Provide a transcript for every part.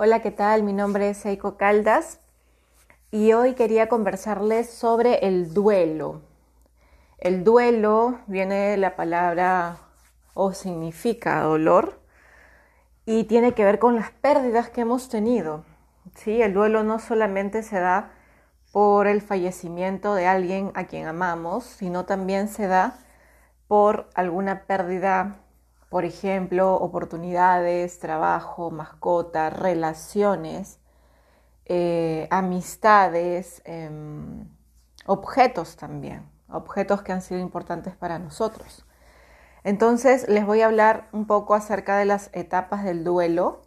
Hola, ¿qué tal? Mi nombre es Eiko Caldas y hoy quería conversarles sobre el duelo. El duelo viene de la palabra o significa dolor y tiene que ver con las pérdidas que hemos tenido. ¿sí? El duelo no solamente se da por el fallecimiento de alguien a quien amamos, sino también se da por alguna pérdida por ejemplo, oportunidades, trabajo, mascota, relaciones, eh, amistades, em, objetos también, objetos que han sido importantes para nosotros. Entonces les voy a hablar un poco acerca de las etapas del duelo.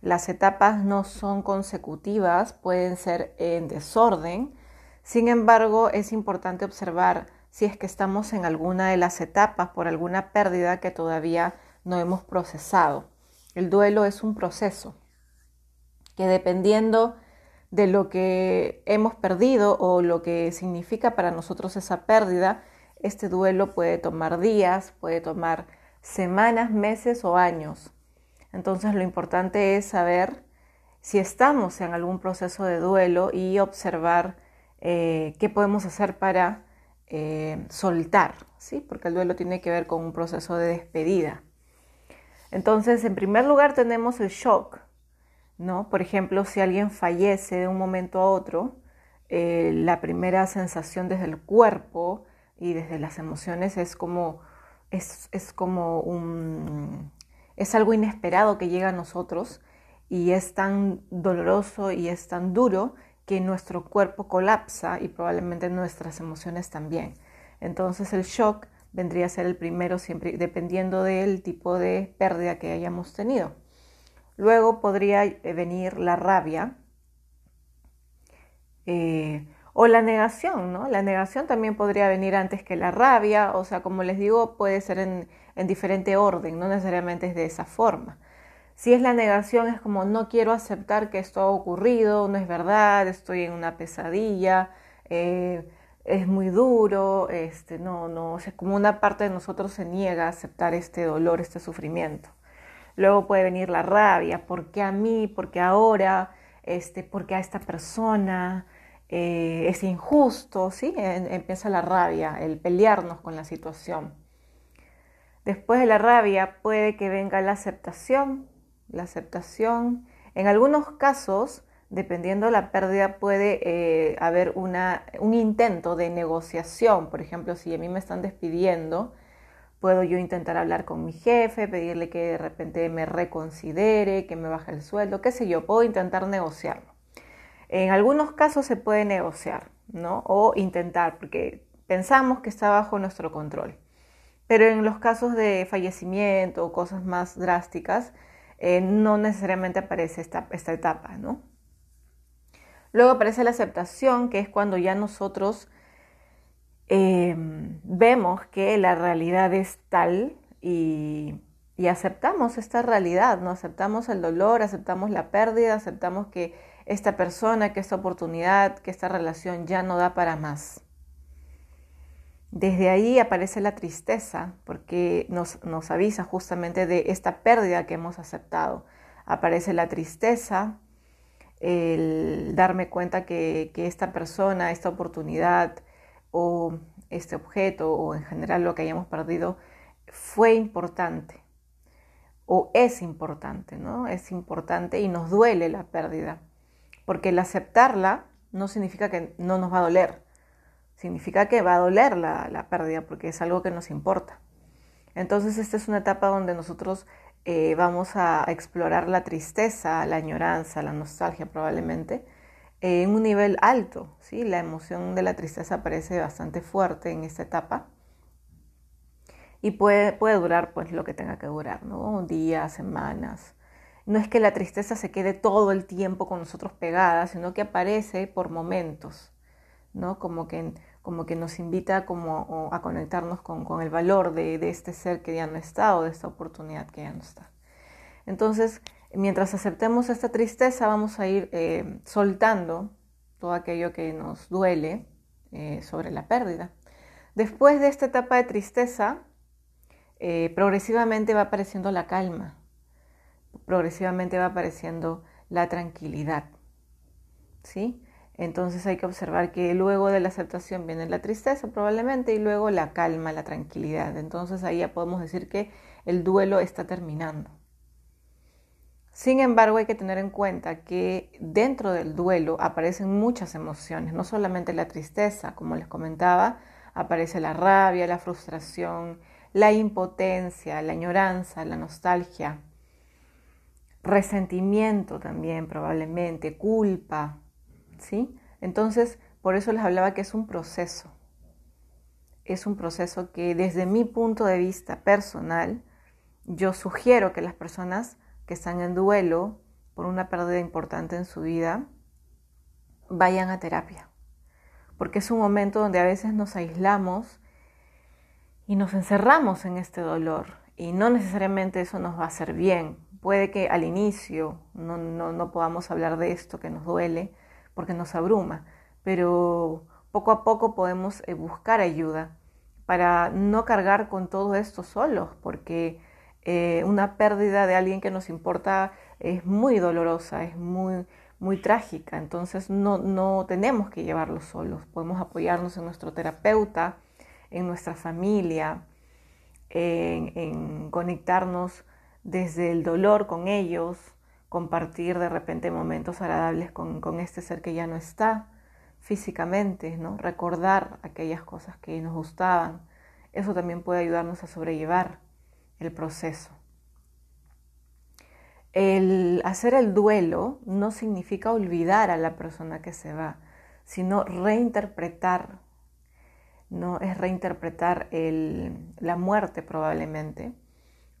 Las etapas no son consecutivas, pueden ser en desorden. Sin embargo, es importante observar si es que estamos en alguna de las etapas por alguna pérdida que todavía no hemos procesado. El duelo es un proceso que dependiendo de lo que hemos perdido o lo que significa para nosotros esa pérdida, este duelo puede tomar días, puede tomar semanas, meses o años. Entonces lo importante es saber si estamos en algún proceso de duelo y observar eh, qué podemos hacer para eh, soltar, ¿sí? porque el duelo tiene que ver con un proceso de despedida. Entonces, en primer lugar tenemos el shock, ¿no? Por ejemplo, si alguien fallece de un momento a otro, eh, la primera sensación desde el cuerpo y desde las emociones es como, es, es como un, es algo inesperado que llega a nosotros y es tan doloroso y es tan duro que nuestro cuerpo colapsa y probablemente nuestras emociones también. Entonces el shock vendría a ser el primero siempre dependiendo del tipo de pérdida que hayamos tenido. Luego podría eh, venir la rabia eh, o la negación, ¿no? La negación también podría venir antes que la rabia, o sea, como les digo, puede ser en, en diferente orden, no necesariamente es de esa forma. Si es la negación, es como no quiero aceptar que esto ha ocurrido, no es verdad, estoy en una pesadilla, eh, es muy duro, este, no, no, o sea, como una parte de nosotros se niega a aceptar este dolor, este sufrimiento. Luego puede venir la rabia, ¿por qué a mí? ¿Por qué ahora? Este, ¿Por qué a esta persona? Eh, es injusto, ¿sí? empieza la rabia, el pelearnos con la situación. Después de la rabia puede que venga la aceptación, la aceptación. En algunos casos, dependiendo de la pérdida, puede eh, haber una, un intento de negociación. Por ejemplo, si a mí me están despidiendo, puedo yo intentar hablar con mi jefe, pedirle que de repente me reconsidere, que me baje el sueldo, qué sé yo, puedo intentar negociarlo. En algunos casos se puede negociar, ¿no? O intentar, porque pensamos que está bajo nuestro control. Pero en los casos de fallecimiento o cosas más drásticas, eh, no necesariamente aparece esta, esta etapa, ¿no? Luego aparece la aceptación, que es cuando ya nosotros em, vemos que la realidad es tal y, y, aceptamos esta realidad, ¿no? Aceptamos el dolor, aceptamos la pérdida, aceptamos que esta persona, que esta oportunidad, que esta relación ya no da para más. Desde ahí aparece la tristeza, porque nos, avisa justamente de esta pérdida que hemos aceptado. Aparece la tristeza, el darme cuenta que, esta persona, esta oportunidad o este objeto o en general lo que hayamos perdido fue importante o es importante, ¿no? Es importante y nos duele la pérdida, porque el aceptarla no significa que no nos va a doler, significa que va a doler la, pérdida porque es algo que nos importa. Entonces esta es una etapa donde nosotros eh, vamos a explorar la tristeza, la añoranza, la nostalgia probablemente en un nivel alto. ¿sí? La emoción de la tristeza parece bastante fuerte en esta etapa y puede, puede durar pues lo que tenga que durar, ¿no? días, semanas. No es que la tristeza se quede todo el tiempo con nosotros pegada, sino que aparece por momentos. ¿no? Como que, como que nos invita como a conectarnos con, el valor de, este ser que ya no está o de esta oportunidad que ya no está. Entonces, mientras aceptemos esta tristeza, vamos a ir eh, soltando todo aquello que nos duele eh, sobre la pérdida. Después de esta etapa de tristeza, eh, progresivamente va apareciendo la calma, progresivamente va apareciendo la tranquilidad. ¿Sí? Entonces hay que observar que luego de la aceptación viene la tristeza probablemente y luego la calma, la tranquilidad. Entonces ahí ya podemos decir que el duelo está terminando. Sin embargo, hay que tener en cuenta que dentro del duelo aparecen muchas emociones, no solamente la tristeza, como les comentaba, aparece la rabia, la frustración, la impotencia, la añoranza, la nostalgia, resentimiento también probablemente, culpa, ¿sí? Entonces, por eso les hablaba que es un proceso. Es un proceso que desde mi punto de vista personal, yo sugiero que las personas que están en duelo por una pérdida importante en su vida, vayan a terapia. Porque es un momento donde a veces nos aislamos y nos encerramos en este dolor. Y no necesariamente eso nos va a hacer bien. Puede que al inicio no, no podamos hablar de esto que nos duele porque nos abruma, pero poco a poco podemos eh, buscar ayuda para no cargar con todo esto solos, porque eh, una pérdida de alguien que nos importa es muy dolorosa, es muy, muy trágica, entonces no, no tenemos que llevarlo solos, podemos apoyarnos en nuestro terapeuta, en nuestra familia, en, conectarnos desde el dolor con ellos, compartir de repente momentos agradables con, con, este ser que ya no está físicamente, ¿no? recordar aquellas cosas que nos gustaban. Eso también puede ayudarnos a sobrellevar el proceso. El hacer el duelo no significa olvidar a la persona que se va, sino reinterpretar, no es reinterpretar la muerte probablemente.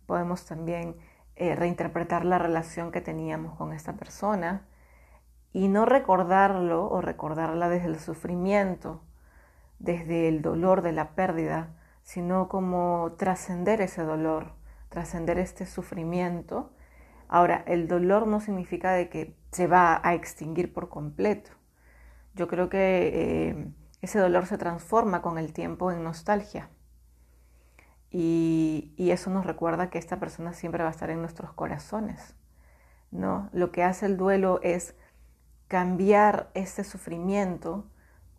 Podemos también eh, reinterpretar la relación que teníamos con esta persona y no recordarlo o recordarla desde el sufrimiento, desde el dolor de la pérdida, sino como trascender ese dolor, trascender este sufrimiento. Ahora, el dolor no significa de que se va a extinguir por completo. Yo creo que eh, ese dolor se transforma con el tiempo en nostalgia. Y, y, eso nos recuerda que esta persona siempre va a estar en nuestros corazones. ¿no? Lo que hace el duelo es cambiar ese sufrimiento,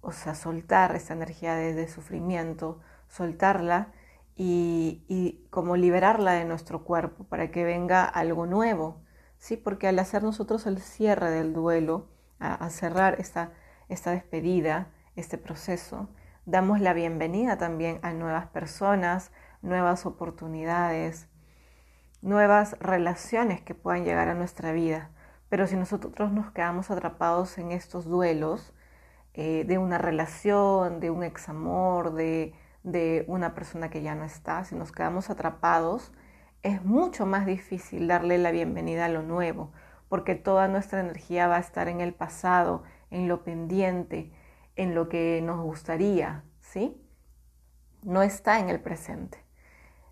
o sea, soltar esa energía de sufrimiento, soltarla y, como liberarla de nuestro cuerpo para que venga algo nuevo, ¿sí? Porque al hacer nosotros el cierre del duelo, a, cerrar esta, esta despedida, este proceso, damos la bienvenida también a nuevas personas, nuevas oportunidades, nuevas relaciones que puedan llegar a nuestra vida. Pero si nosotros nos quedamos atrapados en estos duelos eh, de una relación, de un examor, de, de una persona que ya no está, si nos quedamos atrapados, es mucho más difícil darle la bienvenida a lo nuevo, porque toda nuestra energía va a estar en el pasado, en lo pendiente, en lo que nos gustaría, ¿sí? No está en el presente.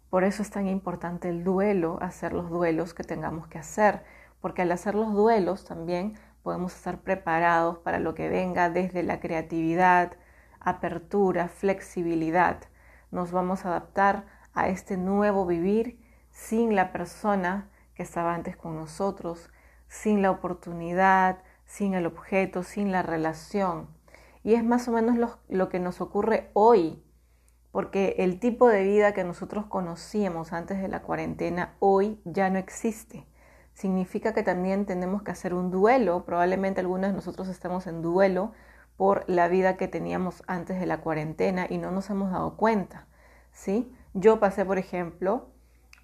Por eso es tan importante el duelo, hacer los duelos que tengamos que hacer, porque al hacer los duelos también podemos estar preparados para lo que venga desde la creatividad, apertura, flexibilidad. Nos vamos a adaptar a este nuevo vivir sin la persona que estaba antes con nosotros, sin la oportunidad, sin el objeto, sin la relación. Y es más o menos lo, que nos ocurre hoy, porque el tipo de vida que nosotros conocíamos antes de la cuarentena hoy ya no existe. Significa que también tenemos que hacer un duelo, probablemente algunos de nosotros estamos en duelo por la vida que teníamos antes de la cuarentena y no nos hemos dado cuenta, ¿sí? Yo pasé, por ejemplo,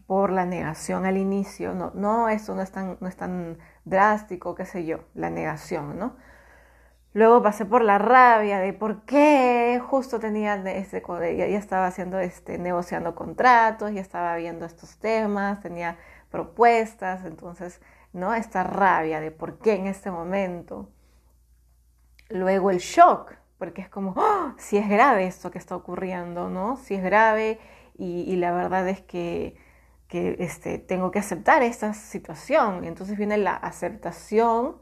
por la negación al inicio, no, no, esto no es, tan, no es tan drástico, qué sé yo, la negación, ¿no? Luego pasé por la rabia de por qué justo tenía este, ya, ya estaba haciendo este, negociando contratos, ya estaba viendo estos temas, tenía propuestas, entonces, ¿no? Esta rabia de por qué en este momento. Luego el shock, porque es como, ¡oh! si es grave esto que está ocurriendo, ¿no? Si es grave y, la verdad es que, que este, tengo que aceptar esta situación. Entonces viene la aceptación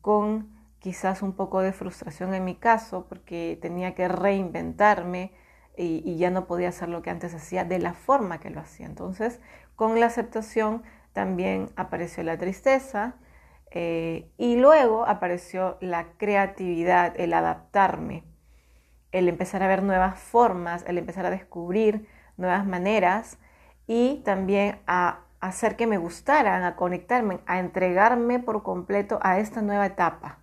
con quizás un poco de frustración en mi caso, porque tenía que reinventarme y, ya no podía hacer lo que antes hacía de la forma que lo hacía. Entonces, con la aceptación también apareció la tristeza, Eh, y luego apareció la creatividad, el adaptarme, el empezar a ver nuevas formas, el empezar a descubrir nuevas maneras y también a hacer que me gustaran, a conectarme, a entregarme por completo a esta nueva etapa,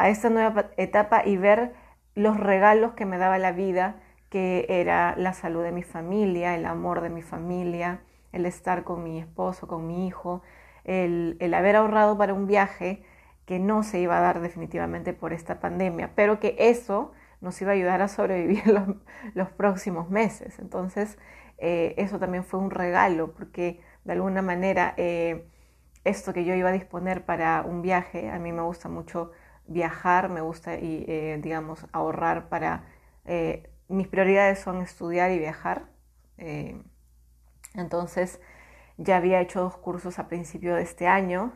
a esta nueva etapa y ver los regalos que me daba la vida, que era la salud de mi familia, el amor de mi familia, el estar con mi esposo, con mi hijo, el, haber ahorrado para un viaje que no se iba a dar definitivamente por esta pandemia, pero que eso nos iba a ayudar a sobrevivir los, próximos meses. Entonces, eh, eso también fue un regalo, porque de alguna manera eh, esto que yo iba a disponer para un viaje, a mí me gusta mucho viajar, me gusta, y, eh, digamos, ahorrar para... mis prioridades son estudiar y viajar. entonces, ya había hecho dos cursos a principio de este año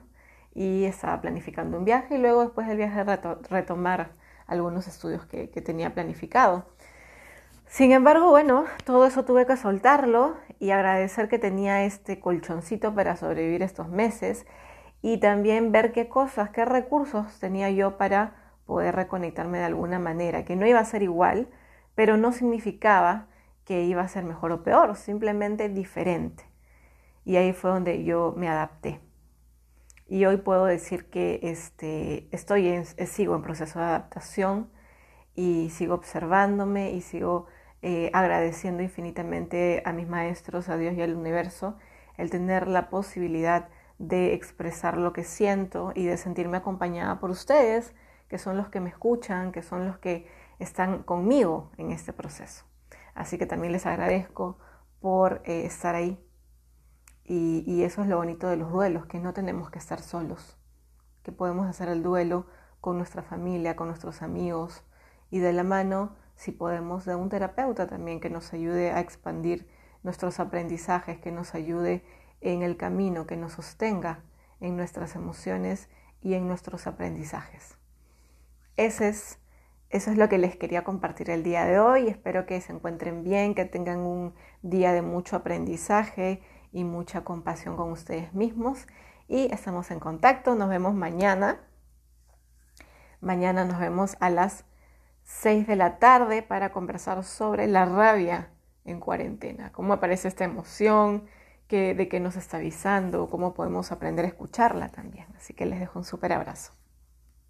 y estaba planificando un viaje y luego después del viaje retomar algunos estudios que, tenía planificado. Sin embargo, bueno, todo eso tuve que soltarlo y agradecer que tenía este colchoncito para sobrevivir estos meses y también ver qué cosas, qué recursos tenía yo para poder reconectarme de alguna manera, que no iba a ser igual, pero no significaba que iba a ser mejor o peor, simplemente diferente. Y ahí fue donde yo me adapté. Y hoy puedo decir que este, estoy en, sigo en proceso de adaptación y sigo observándome y sigo eh, agradeciendo infinitamente a mis maestros, a Dios y al universo, el tener la posibilidad de expresar lo que siento y de sentirme acompañada por ustedes, que son los que me escuchan, que son los que están conmigo en este proceso. Así que también les agradezco por eh, estar ahí y, eso es lo bonito de los duelos, que no tenemos que estar solos, que podemos hacer el duelo con nuestra familia, con nuestros amigos y de la mano, si podemos, de un terapeuta también que nos ayude a expandir nuestros aprendizajes, que nos ayude en el camino, que nos sostenga en nuestras emociones y en nuestros aprendizajes. Ese es, eso es lo que les quería compartir el día de hoy. Espero que se encuentren bien, que tengan un día de mucho aprendizaje y mucha compasión con ustedes mismos. Y estamos en contacto. Nos vemos mañana. Mañana nos vemos a las 6 de la tarde para conversar sobre la rabia en cuarentena. Cómo aparece esta emoción, de qué nos está avisando, cómo podemos aprender a escucharla también. Así que les dejo un súper abrazo.